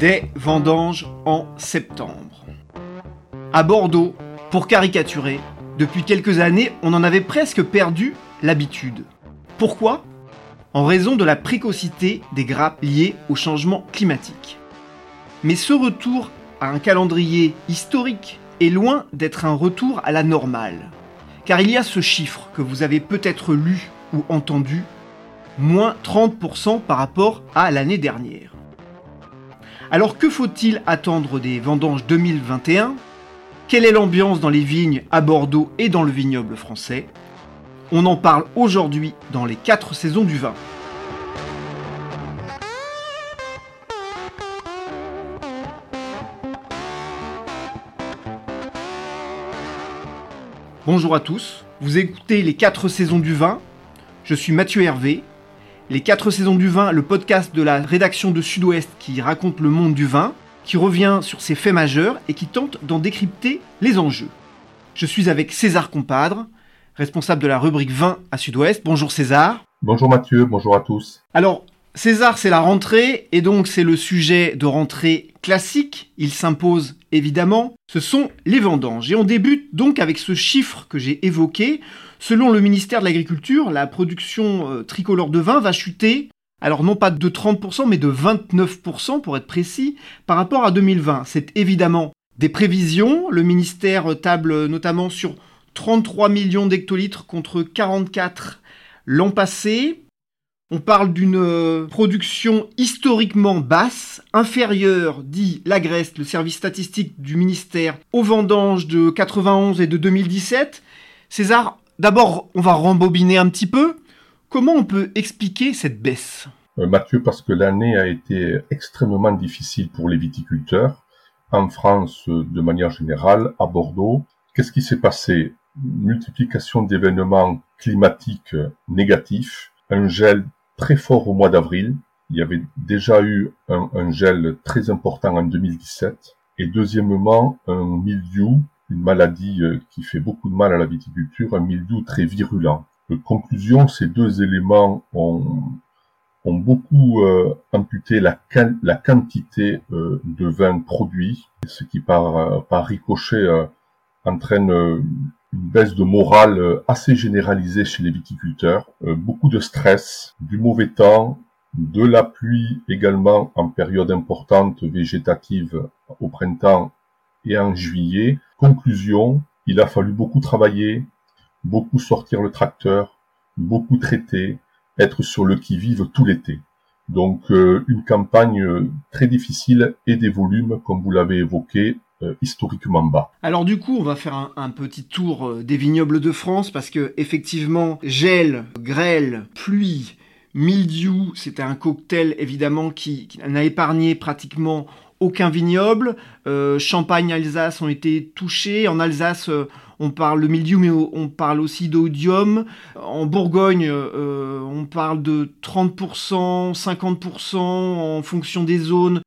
des vendanges en septembre. À Bordeaux, pour caricaturer, depuis quelques années, on en avait presque perdu l'habitude. Pourquoi? En raison de la précocité des grappes liées au changement climatique. Mais ce retour à un calendrier historique est loin d'être un retour à la normale. Car il y a ce chiffre que vous avez peut-être lu ou entendu, moins 30% par rapport à l'année dernière. Alors que faut-il attendre des vendanges 2021 Quelle est l'ambiance dans les vignes à Bordeaux et dans le vignoble français? On en parle aujourd'hui dans les 4 saisons du vin. Bonjour à tous, vous écoutez les 4 saisons du vin. Je suis Mathieu Hervé. Les 4 saisons du vin, le podcast de la rédaction de Sud-Ouest qui raconte le monde du vin, qui revient sur ses faits majeurs et qui tente d'en décrypter les enjeux. Je suis avec César Compadre, responsable de la rubrique vin à Sud-Ouest. Bonjour César. Bonjour Mathieu, bonjour à tous. Alors, César, c'est la rentrée, et donc c'est le sujet de rentrée classique, il s'impose évidemment, ce sont les vendanges. Et on débute donc avec ce chiffre que j'ai évoqué. Selon le ministère de l'Agriculture, la production euh, tricolore de vin va chuter, alors non pas de 30%, mais de 29% pour être précis, par rapport à 2020. C'est évidemment des prévisions. Le ministère table notamment sur 33 millions d'hectolitres contre 44 l'an passé. On parle d'une euh, production historiquement basse, inférieure, dit l'Agreste, le service statistique du ministère, aux vendanges de 91 et de 2017. César, d'abord, on va rembobiner un petit peu. Comment on peut expliquer cette baisse? Euh, Mathieu, parce que l'année a été extrêmement difficile pour les viticulteurs, en France euh, de manière générale, à Bordeaux. Qu'est-ce qui s'est passé? Multiplication d'événements climatiques négatifs, un gel très fort au mois d'avril. Il y avait déjà eu un, gel très important en 2017. Et deuxièmement, un mildiou, une maladie euh, qui fait beaucoup de mal à la viticulture, un mildiou très virulent. Conclusion, ces deux éléments ont, beaucoup euh, amputé la, quantité euh, de vin produit, ce qui par, ricochet entraîne une baisse de morale assez généralisée chez les viticulteurs, beaucoup de stress, du mauvais temps, de la pluie également en période importante végétative au printemps et en juillet. Conclusion, il a fallu beaucoup travailler, beaucoup sortir le tracteur, beaucoup traiter, être sur le qui-vive tout l'été. Donc euh, une campagne très difficile et des volumes, comme vous l'avez évoqué, euh, historiquement bas. Alors du coup, on va faire un, petit tour euh, des vignobles de France parce que effectivement, gel, grêle, pluie, mildiou, c'était un cocktail évidemment qui, n'a épargné pratiquement aucun vignoble. Euh, Champagne, Alsace ont été touchés. En Alsace, on parle de mildiou, mais on parle aussi d'odium. En Bourgogne, on parle de 30%, 50% en fonction des zones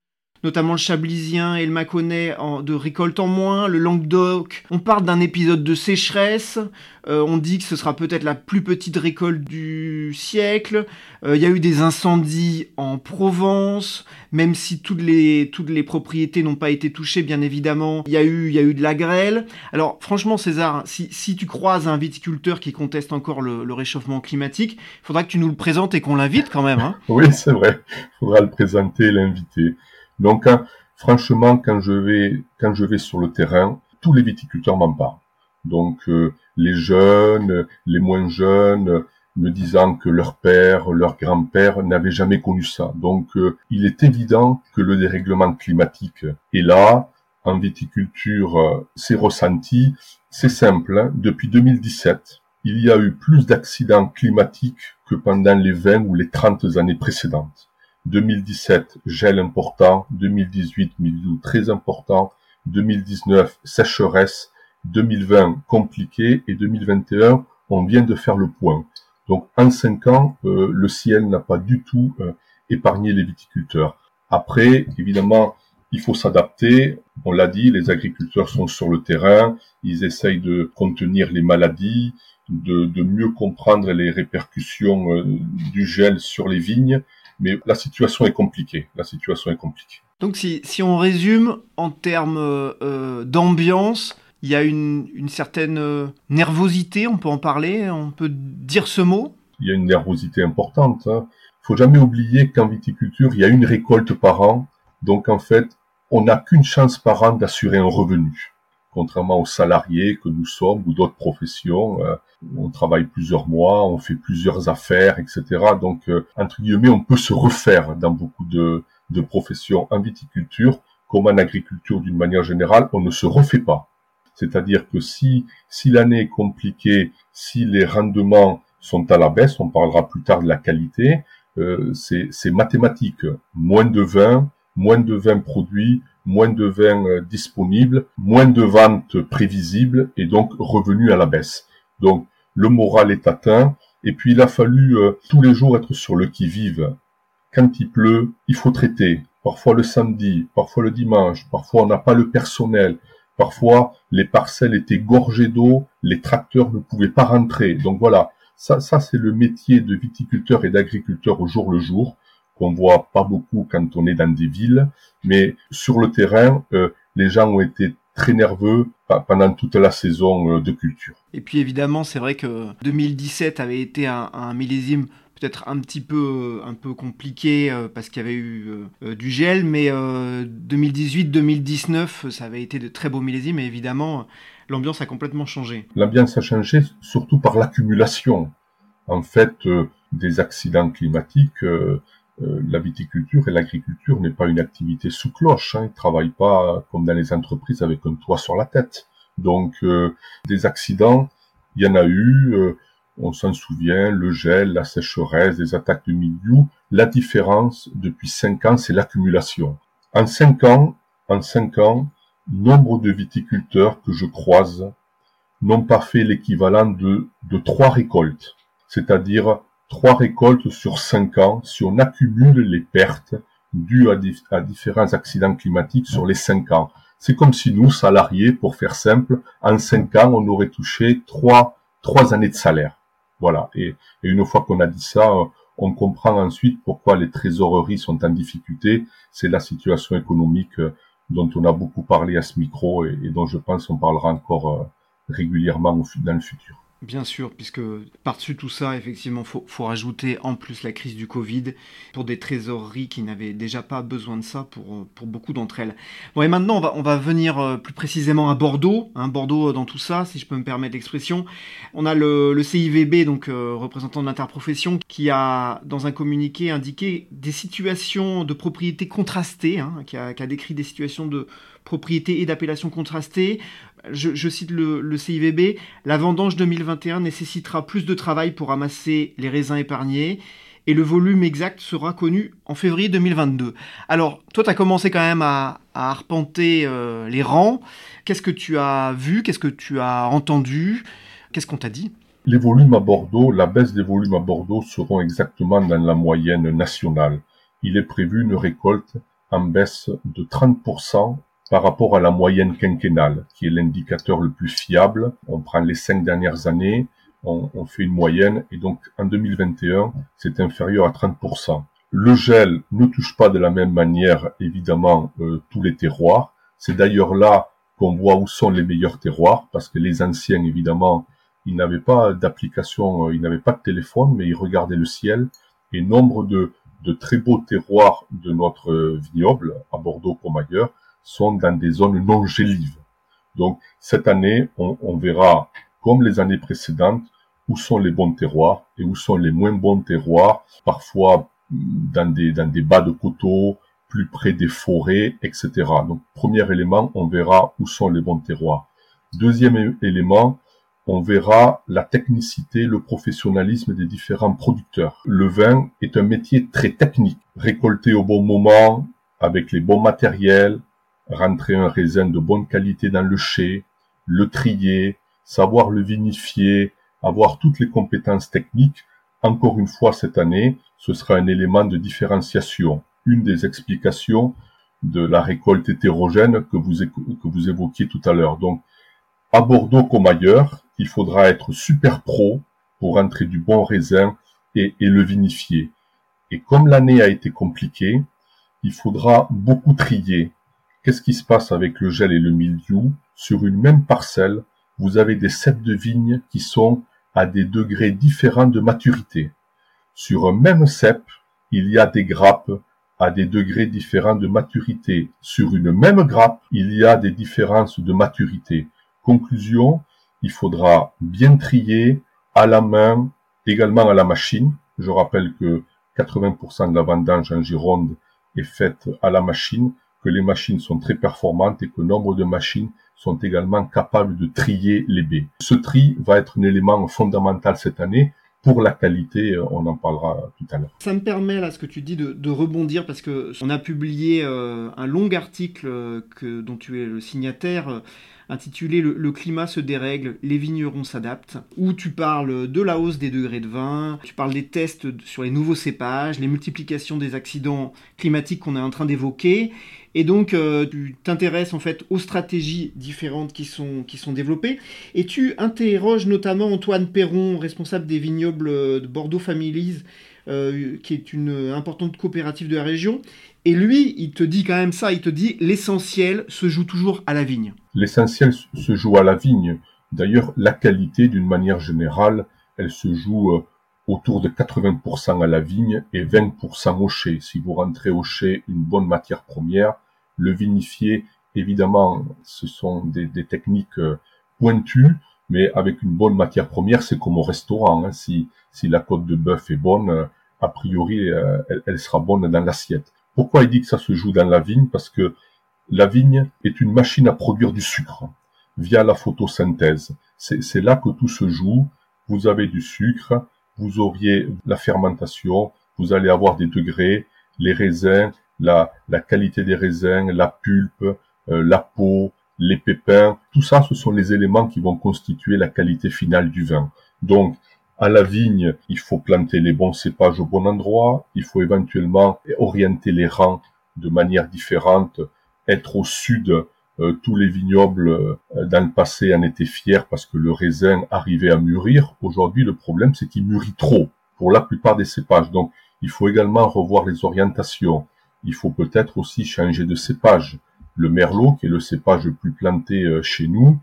notamment le Chablisien et le Mâconnais de récolte en moins, le Languedoc. On parle d'un épisode de sécheresse, euh, on dit que ce sera peut-être la plus petite récolte du siècle. Euh, il y a eu des incendies en Provence, même si toutes les, toutes les propriétés n'ont pas été touchées, bien évidemment. Il y, a eu, y a eu de la grêle. Alors franchement, César, si, si tu croises un viticulteur qui conteste encore le, le réchauffement climatique, il faudra que tu nous le présentes et qu'on l'invite quand même. Hein. oui, c'est vrai. Il faudra le présenter, l'inviter. Donc, hein, franchement, quand je vais, quand je vais sur le terrain, tous les viticulteurs m'en parlent. Donc, euh, les jeunes, les moins jeunes, me disant que leur père, leur grand-père n'avaient jamais connu ça. Donc, euh, il est évident que le dérèglement climatique est là. En viticulture, euh, c'est ressenti. C'est simple. Hein. Depuis 2017, il y a eu plus d'accidents climatiques que pendant les 20 ou les 30 années précédentes. 2017, gel important, 2018, milieu très important, 2019, sécheresse, 2020, compliqué, et 2021, on vient de faire le point. Donc en cinq ans, euh, le ciel n'a pas du tout euh, épargné les viticulteurs. Après, évidemment, il faut s'adapter. On l'a dit, les agriculteurs sont sur le terrain, ils essayent de contenir les maladies, de, de mieux comprendre les répercussions euh, du gel sur les vignes. Mais la situation est compliquée. La situation est compliquée. Donc si, si on résume en termes euh, d'ambiance, il y a une, une certaine euh, nervosité, on peut en parler, on peut dire ce mot? Il y a une nervosité importante. Il hein. faut jamais oublier qu'en viticulture, il y a une récolte par an. Donc en fait, on n'a qu'une chance par an d'assurer un revenu contrairement aux salariés que nous sommes ou d'autres professions. Euh, on travaille plusieurs mois, on fait plusieurs affaires, etc. Donc, euh, entre guillemets, on peut se refaire dans beaucoup de, de professions en viticulture, comme en agriculture d'une manière générale, on ne se refait pas. C'est-à-dire que si, si l'année est compliquée, si les rendements sont à la baisse, on parlera plus tard de la qualité, euh, c'est mathématique. Moins de vin, moins de vin produit, moins de vin euh, disponible, moins de ventes prévisibles et donc revenus à la baisse. Donc le moral est atteint et puis il a fallu euh, tous les jours être sur le qui-vive. Quand il pleut, il faut traiter. Parfois le samedi, parfois le dimanche, parfois on n'a pas le personnel, parfois les parcelles étaient gorgées d'eau, les tracteurs ne pouvaient pas rentrer. Donc voilà, ça, ça c'est le métier de viticulteur et d'agriculteur au jour le jour qu'on voit pas beaucoup quand on est dans des villes, mais sur le terrain, euh, les gens ont été très nerveux pendant toute la saison euh, de culture. Et puis évidemment, c'est vrai que 2017 avait été un, millésime peut-être un petit peu un peu compliqué euh, parce qu'il y avait eu du gel, mais 2018-2019, ça avait été de très beaux millésimes et évidemment, l'ambiance a complètement changé. L'ambiance a changé surtout par l'accumulation. En fait, des accidents climatiques euh, la viticulture et l'agriculture n'est pas une activité sous cloche. Hein. Ils travaillent pas comme dans les entreprises avec un toit sur la tête. Donc euh, des accidents, il y en a eu. Euh, on s'en souvient, le gel, la sécheresse, les attaques de milieu. La différence depuis cinq ans, c'est l'accumulation. En cinq ans, en cinq ans, nombre de viticulteurs que je croise n'ont pas fait l'équivalent de, de trois récoltes. C'est-à-dire trois récoltes sur cinq ans si on accumule les pertes dues à, différents accidents climatiques sur les cinq ans. C'est comme si nous, salariés, pour faire simple, en cinq ans, on aurait touché trois, années de salaire. Voilà. Et, une fois qu'on a dit ça, on comprend ensuite pourquoi les trésoreries sont en difficulté. C'est la situation économique dont on a beaucoup parlé à ce micro et, et dont je pense on parlera encore euh, régulièrement dans le futur. Bien sûr, puisque par-dessus tout ça, effectivement, faut, faut rajouter en plus la crise du Covid pour des trésoreries qui n'avaient déjà pas besoin de ça pour, pour beaucoup d'entre elles. Bon, et maintenant, on va, on va venir euh, plus précisément à Bordeaux. Hein, Bordeaux euh, dans tout ça, si je peux me permettre l'expression. On a le, CIVB, donc euh, représentant de l'interprofession, qui a, dans un communiqué, indiqué des situations de propriété contrastées, hein, qui a décrit des situations de propriété et d'appellation contrastées, je, cite le, CIVB, la vendange 2021 nécessitera plus de travail pour ramasser les raisins épargnés et le volume exact sera connu en février 2022. Alors, toi, tu as commencé quand même à, arpenter euh, les rangs. Qu'est-ce que tu as vu? Qu'est-ce que tu as entendu? Qu'est-ce qu'on t'a dit? Les volumes à Bordeaux, la baisse des volumes à Bordeaux seront exactement dans la moyenne nationale. Il est prévu une récolte en baisse de 30% par rapport à la moyenne quinquennale, qui est l'indicateur le plus fiable. On prend les cinq dernières années, on, fait une moyenne, et donc en 2021, c'est inférieur à 30%. Le gel ne touche pas de la même manière, évidemment, euh, tous les terroirs. C'est d'ailleurs là qu'on voit où sont les meilleurs terroirs, parce que les anciens, évidemment, ils n'avaient pas d'application, euh, ils n'avaient pas de téléphone, mais ils regardaient le ciel. Et nombre de, de très beaux terroirs de notre vignoble, à Bordeaux comme ailleurs, sont dans des zones non gélives. Donc cette année, on, verra, comme les années précédentes, où sont les bons terroirs et où sont les moins bons terroirs, parfois dans des, dans des bas de coteaux, plus près des forêts, etc. Donc premier élément, on verra où sont les bons terroirs. Deuxième élément, on verra la technicité, le professionnalisme des différents producteurs. Le vin est un métier très technique. Récolter au bon moment, avec les bons matériels, rentrer un raisin de bonne qualité dans le chai, le trier, savoir le vinifier, avoir toutes les compétences techniques, encore une fois cette année, ce sera un élément de différenciation, une des explications de la récolte hétérogène que vous, évoquiez tout à l'heure. Donc, à Bordeaux comme ailleurs, il faudra être super pro pour rentrer du bon raisin et le vinifier. Et comme l'année a été compliquée, il faudra beaucoup trier. Qu'est-ce qui se passe avec le gel et le mildiou? Sur une même parcelle, vous avez des cèpes de vigne qui sont à des degrés différents de maturité. Sur un même cep, il y a des grappes à des degrés différents de maturité. Sur une même grappe, il y a des différences de maturité. Conclusion, il faudra bien trier à la main, également à la machine. Je rappelle que 80% de la vendange en Gironde est faite à la machine, que les machines sont très performantes et que nombre de machines sont également capables de trier les baies. Ce tri va être un élément fondamental cette année pour la qualité, euh, on en parlera tout à l'heure. Ça me permet, là, ce que tu dis, de, rebondir, parce que on a publié euh, un long article euh, que, dont tu es le signataire, intitulé le, climat se dérègle, les vignerons s'adaptent, où tu parles de la hausse des degrés de vin, tu parles des tests sur les nouveaux cépages, les multiplications des accidents climatiques qu'on est en train d'évoquer, et donc euh, tu t'intéresses en fait aux stratégies différentes qui sont, qui sont développées, et tu interroges notamment Antoine Perron, responsable des vignobles de Bordeaux Families, euh, qui est une importante coopérative de la région. Et lui, il te dit quand même ça, il te dit l'essentiel se joue toujours à la vigne. L'essentiel se joue à la vigne. D'ailleurs, la qualité, d'une manière générale, elle se joue euh, autour de 80% à la vigne et 20% au chai. Si vous rentrez au chai une bonne matière première, le vinifier, évidemment, ce sont des, techniques euh, pointues, mais avec une bonne matière première, c'est comme au restaurant. Hein. Si, si la côte de bœuf est bonne, a priori, elle, sera bonne dans l'assiette. Pourquoi il dit que ça se joue dans la vigne? Parce que la vigne est une machine à produire du sucre via la photosynthèse. C'est là que tout se joue. Vous avez du sucre, vous auriez la fermentation, vous allez avoir des degrés, les raisins, la, qualité des raisins, la pulpe, euh, la peau, les pépins, tout ça, ce sont les éléments qui vont constituer la qualité finale du vin. Donc, à la vigne, il faut planter les bons cépages au bon endroit, il faut éventuellement orienter les rangs de manière différente, être au sud. Euh, tous les vignobles euh, dans le passé en étaient fiers parce que le raisin arrivait à mûrir. Aujourd'hui, le problème, c'est qu'il mûrit trop pour la plupart des cépages. Donc, il faut également revoir les orientations. Il faut peut-être aussi changer de cépage. Le merlot, qui est le cépage le plus planté euh, chez nous,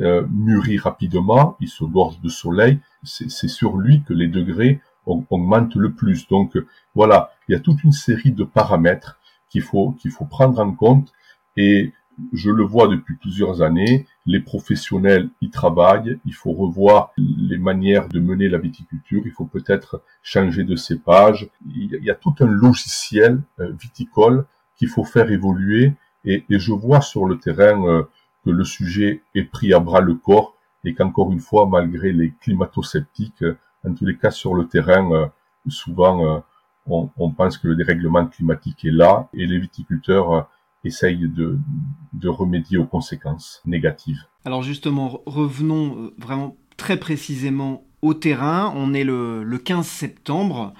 euh, mûrit rapidement, il se gorge de soleil, c'est sur lui que les degrés augmentent le plus. Donc voilà, il y a toute une série de paramètres qu'il faut qu'il faut prendre en compte et je le vois depuis plusieurs années, les professionnels y travaillent, il faut revoir les manières de mener la viticulture, il faut peut-être changer de cépage, il y a tout un logiciel euh, viticole qu'il faut faire évoluer. Et, je vois sur le terrain euh, que le sujet est pris à bras le corps et qu'encore une fois, malgré les climato-sceptiques, en tous les cas sur le terrain, euh, souvent on, pense que le dérèglement climatique est là et les viticulteurs euh, essayent de, remédier aux conséquences négatives. Alors justement, revenons vraiment très précisément au terrain. On est le, le 15 septembre.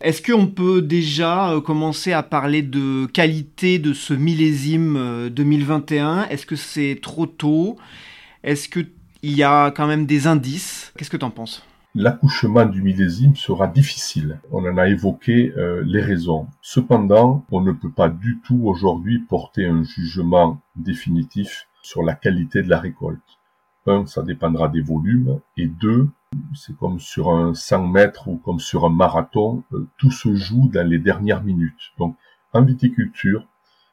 Est-ce qu'on peut déjà euh, commencer à parler de qualité de ce millésime 2021 euh, Est-ce que c'est trop tôt? Est-ce qu'il y a quand même des indices? Qu'est-ce que tu en penses? L'accouchement du millésime sera difficile. On en a évoqué euh, les raisons. Cependant, on ne peut pas du tout aujourd'hui porter un jugement définitif sur la qualité de la récolte. Un, ça dépendra des volumes. Et deux, c'est comme sur un 100 mètres ou comme sur un marathon, euh, tout se joue dans les dernières minutes. Donc, en viticulture,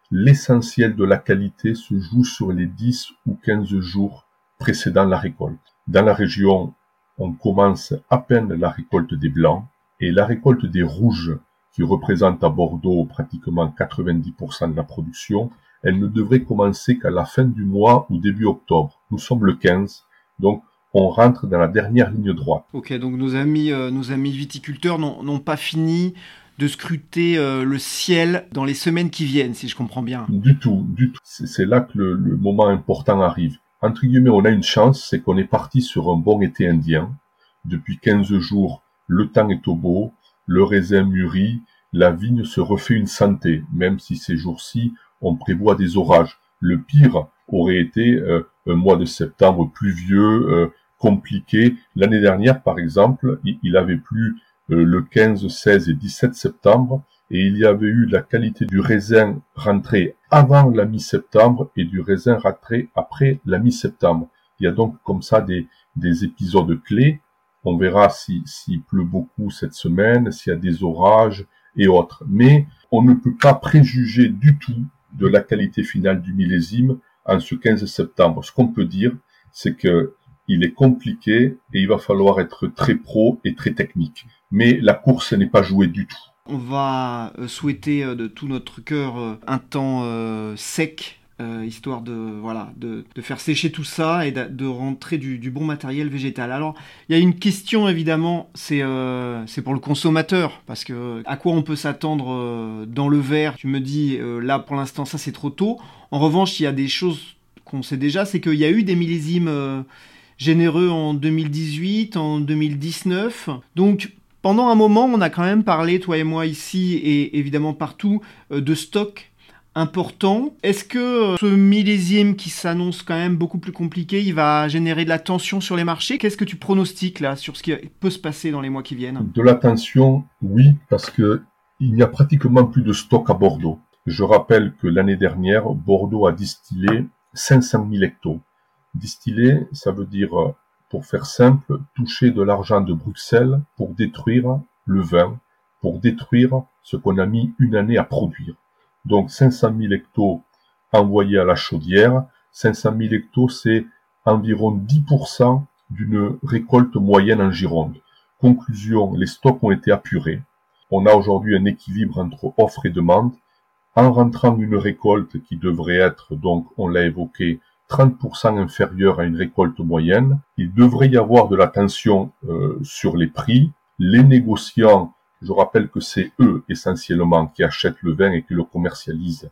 l'essentiel de la qualité se joue sur les 10 ou 15 jours précédant la récolte. Dans la région, on commence à peine la récolte des blancs et la récolte des rouges, qui représente à Bordeaux pratiquement 90% de la production, elle ne devrait commencer qu'à la fin du mois ou début octobre. Nous sommes le 15, donc on rentre dans la dernière ligne droite. Ok, donc nos amis, euh, nos amis viticulteurs n'ont pas fini de scruter euh, le ciel dans les semaines qui viennent, si je comprends bien. Du tout, du tout. C'est là que le, le, moment important arrive. Entre guillemets, on a une chance, c'est qu'on est parti sur un bon été indien. Depuis 15 jours, le temps est au beau, le raisin mûrit, la vigne se refait une santé, même si ces jours-ci, on prévoit des orages. Le pire aurait été euh, un mois de septembre pluvieux, compliqué. L'année dernière, par exemple, il avait plu euh, le 15, 16 et 17 septembre, et il y avait eu la qualité du raisin rentré avant la mi-septembre et du raisin rentré après la mi-septembre. Il y a donc comme ça des, des épisodes clés. On verra s'il si, pleut beaucoup cette semaine, s'il y a des orages et autres. Mais on ne peut pas préjuger du tout de la qualité finale du millésime en ce 15 septembre. Ce qu'on peut dire, c'est que il est compliqué et il va falloir être très pro et très technique. Mais la course n'est pas jouée du tout. On va euh, souhaiter euh, de tout notre cœur euh, un temps sec histoire de voilà de, faire sécher tout ça et de, rentrer du, bon matériel végétal. Alors il y a une question évidemment, c'est pour le consommateur parce que à quoi on peut s'attendre dans le verre? Tu me dis là pour l'instant ça c'est trop tôt. En revanche il y a des choses qu'on sait déjà, c'est qu'il y a eu des millésimes généreux en 2018, en 2019. Donc pendant un moment, on a quand même parlé, toi et moi ici, et évidemment partout, euh, de stock important. Est-ce que euh, ce millésime qui s'annonce quand même beaucoup plus compliqué, il va générer de la tension sur les marchés? Qu'est-ce que tu pronostiques là sur ce qui peut se passer dans les mois qui viennent? De la tension, oui, parce que il n'y a pratiquement plus de stock à Bordeaux. Je rappelle que l'année dernière, Bordeaux a distillé 500 000 hectos. Distiller, ça veut dire euh, pour faire simple, toucher de l'argent de Bruxelles pour détruire le vin, pour détruire ce qu'on a mis une année à produire. Donc 500 000 hectos envoyés à la chaudière. 500 000 hectos, c'est environ 10% d'une récolte moyenne en Gironde. Conclusion, les stocks ont été apurés. On a aujourd'hui un équilibre entre offre et demande. En rentrant une récolte qui devrait être, donc on l'a évoqué, 30% inférieur à une récolte moyenne. Il devrait y avoir de la tension euh, sur les prix. Les négociants, je rappelle que c'est eux essentiellement qui achètent le vin et qui le commercialisent,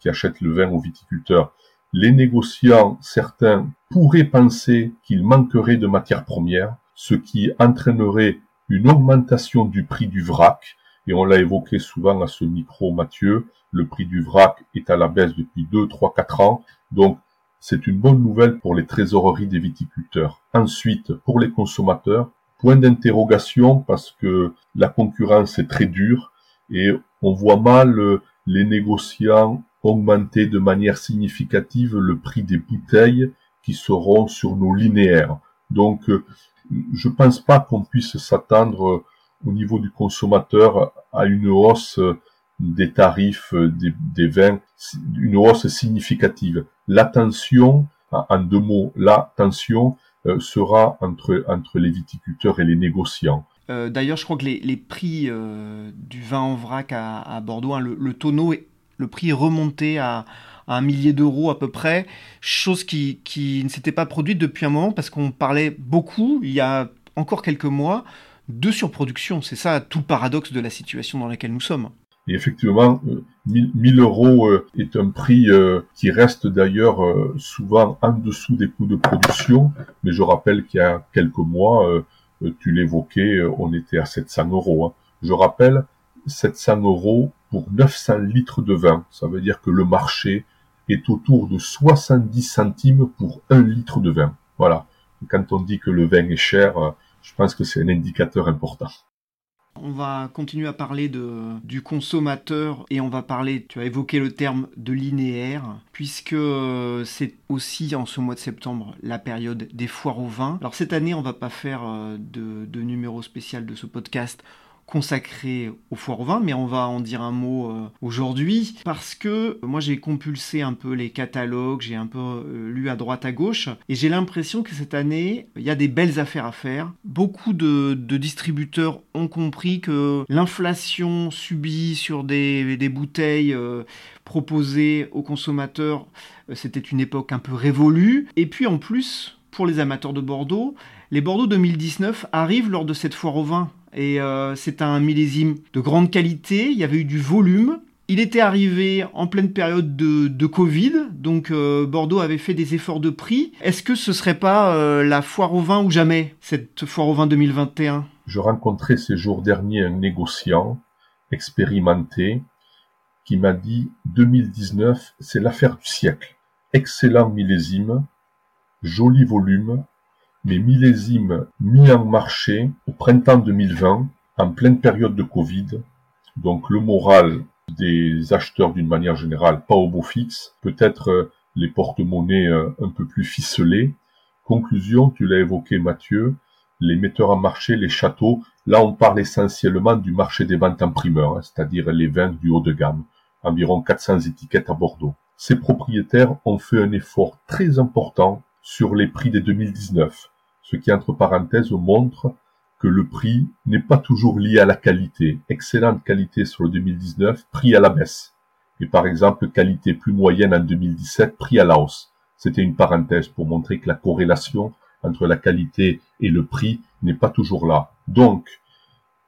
qui achètent le vin aux viticulteurs. Les négociants, certains pourraient penser qu'il manquerait de matières premières, ce qui entraînerait une augmentation du prix du vrac. Et on l'a évoqué souvent à ce micro, Mathieu, le prix du vrac est à la baisse depuis 2, 3, 4 ans. Donc, c'est une bonne nouvelle pour les trésoreries des viticulteurs. Ensuite, pour les consommateurs, point d'interrogation parce que la concurrence est très dure et on voit mal euh, les négociants augmenter de manière significative le prix des bouteilles qui seront sur nos linéaires. Donc, euh, je pense pas qu'on puisse s'attendre euh, au niveau du consommateur à une hausse des tarifs des vins, une hausse significative la tension, en deux mots, la tension euh, sera entre, entre les viticulteurs et les négociants. Euh, d'ailleurs, je crois que les, prix euh, du vin en vrac à, Bordeaux, hein, le, tonneau, le prix est remonté à, un millier d'euros à peu près, chose qui, qui ne s'était pas produite depuis un moment parce qu'on parlait beaucoup, il y a encore quelques mois, de surproduction. C'est ça tout le paradoxe de la situation dans laquelle nous sommes. Et effectivement, 1000 euh, euros euh, est un prix euh, qui reste d'ailleurs souvent en dessous des coûts de production. Mais je rappelle qu'il y a quelques mois, tu l'évoquais, on était à 700 euros. Hein. Je rappelle, 700 euros pour 900 litres de vin. Ça veut dire que le marché est autour de 70 centimes pour un litre de vin. Voilà. quand on dit que le vin est cher, je pense que c'est un indicateur important. On va continuer à parler de, du consommateur et on va parler, tu as évoqué le terme de linéaire, puisque euh, c'est aussi en ce mois de septembre la période des foires au vin. Alors cette année, on va pas faire euh, de, de numéro spécial de ce podcast consacré au foire au vin, mais on va en dire un mot euh, aujourd'hui parce que moi j'ai compulsé un peu les catalogues, j'ai un peu euh, lu à droite à gauche et j'ai l'impression que cette année il y a des belles affaires à faire. Beaucoup de, distributeurs ont compris que l'inflation subie sur des, bouteilles euh, proposées aux consommateurs, c'était une époque un peu révolue. Et puis en plus, pour les amateurs de Bordeaux, les Bordeaux 2019 arrivent lors de cette foire au vin et euh, c'est un millésime de grande qualité, il y avait eu du volume. Il était arrivé en pleine période de, Covid, donc euh, Bordeaux avait fait des efforts de prix. Est-ce que ce serait pas euh, la foire au vin ou jamais, cette foire au vin 2021 Je rencontrais ces jours derniers un négociant expérimenté qui m'a dit 2019, c'est l'affaire du siècle. Excellent millésime, joli volume, les millésimes mis en marché au printemps 2020, en pleine période de Covid, Donc le moral des acheteurs d'une manière générale, pas au beau fixe, peut-être euh, les porte-monnaies euh, un peu plus ficelés. Conclusion, tu l'as évoqué Mathieu, les metteurs en marché, les châteaux, là on parle essentiellement du marché des ventes en primeur, hein, c'est-à-dire les vins du haut de gamme, environ 400 étiquettes à Bordeaux. Ces propriétaires ont fait un effort très important sur les prix des 2019, ce qui entre parenthèses montre que le prix n'est pas toujours lié à la qualité. Excellente qualité sur le 2019, prix à la baisse. Et par exemple, qualité plus moyenne en 2017, prix à la hausse. C'était une parenthèse pour montrer que la corrélation entre la qualité et le prix n'est pas toujours là. Donc,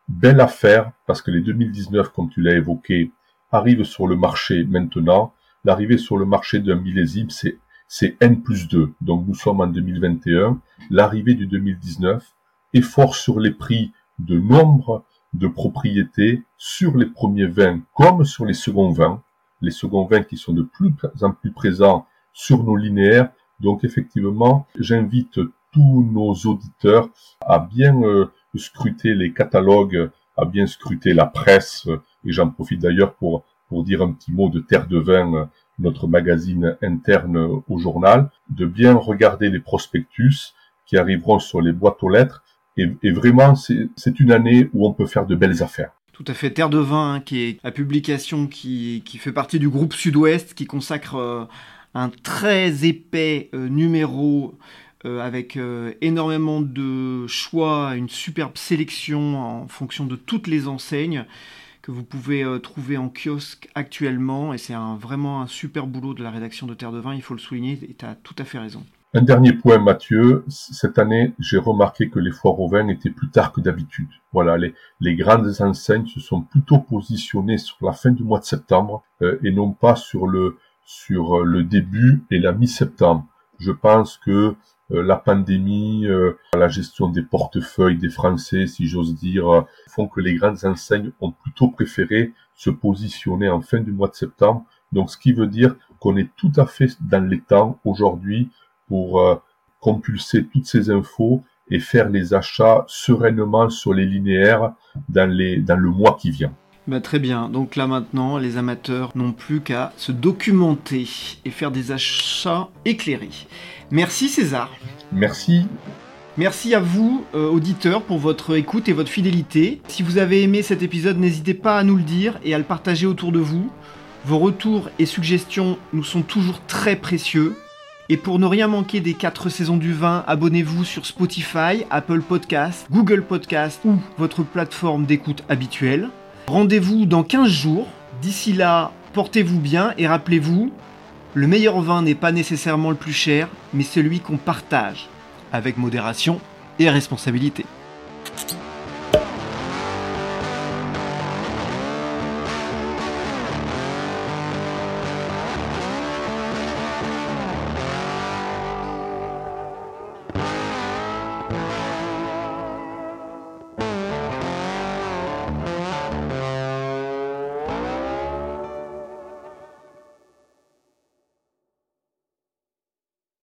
belle affaire, parce que les 2019, comme tu l'as évoqué, arrivent sur le marché maintenant. L'arrivée sur le marché d'un millésime, c'est, c'est N plus 2. Donc nous sommes en 2021. L'arrivée du 2019, effort sur les prix de nombre de propriétés sur les premiers vins comme sur les seconds vins, les seconds vins qui sont de plus en plus présents sur nos linéaires. Donc effectivement, j'invite tous nos auditeurs à bien euh, scruter les catalogues, à bien scruter la presse. Et j'en profite d'ailleurs pour, pour dire un petit mot de Terre de Vin, notre magazine interne au journal, de bien regarder les prospectus qui arriveront sur les boîtes aux lettres et, vraiment, c'est une année où on peut faire de belles affaires. Tout à fait. Terre de Vin, hein, qui est la publication qui, fait partie du groupe Sud-Ouest, qui consacre euh, un très épais euh, numéro euh, avec énormément de choix, une superbe sélection en fonction de toutes les enseignes vous pouvez trouver en kiosque actuellement. Et c'est vraiment un super boulot de la rédaction de Terre de Vin, il faut le souligner, et tu as tout à fait raison. Un dernier point, Mathieu. Cette année, j'ai remarqué que les foires au vin étaient plus tard que d'habitude. Voilà, les, grandes enseignes se sont plutôt positionnées sur la fin du mois de septembre euh, et non pas sur le sur le début et la mi-septembre. Je pense que euh, la pandémie, euh, la gestion des portefeuilles des Français, si j'ose dire, font que les grandes enseignes ont plutôt préféré se positionner en fin du mois de septembre. Donc, ce qui veut dire qu'on est tout à fait dans les temps aujourd'hui pour euh, compulser toutes ces infos et faire les achats sereinement sur les linéaires dans, dans le mois qui vient. Bah, très bien, donc là maintenant, les amateurs n'ont plus qu'à se documenter et faire des achats éclairés. Merci César. Merci. Merci à vous, euh, auditeurs, pour votre écoute et votre fidélité. Si vous avez aimé cet épisode, n'hésitez pas à nous le dire et à le partager autour de vous. Vos retours et suggestions nous sont toujours très précieux. Et pour ne rien manquer des 4 saisons du vin, abonnez-vous sur Spotify, Apple Podcast, Google Podcast ou votre plateforme d'écoute habituelle. Rendez-vous dans 15 jours. D'ici là, portez-vous bien et rappelez-vous, le meilleur vin n'est pas nécessairement le plus cher, mais celui qu'on partage, avec modération et responsabilité.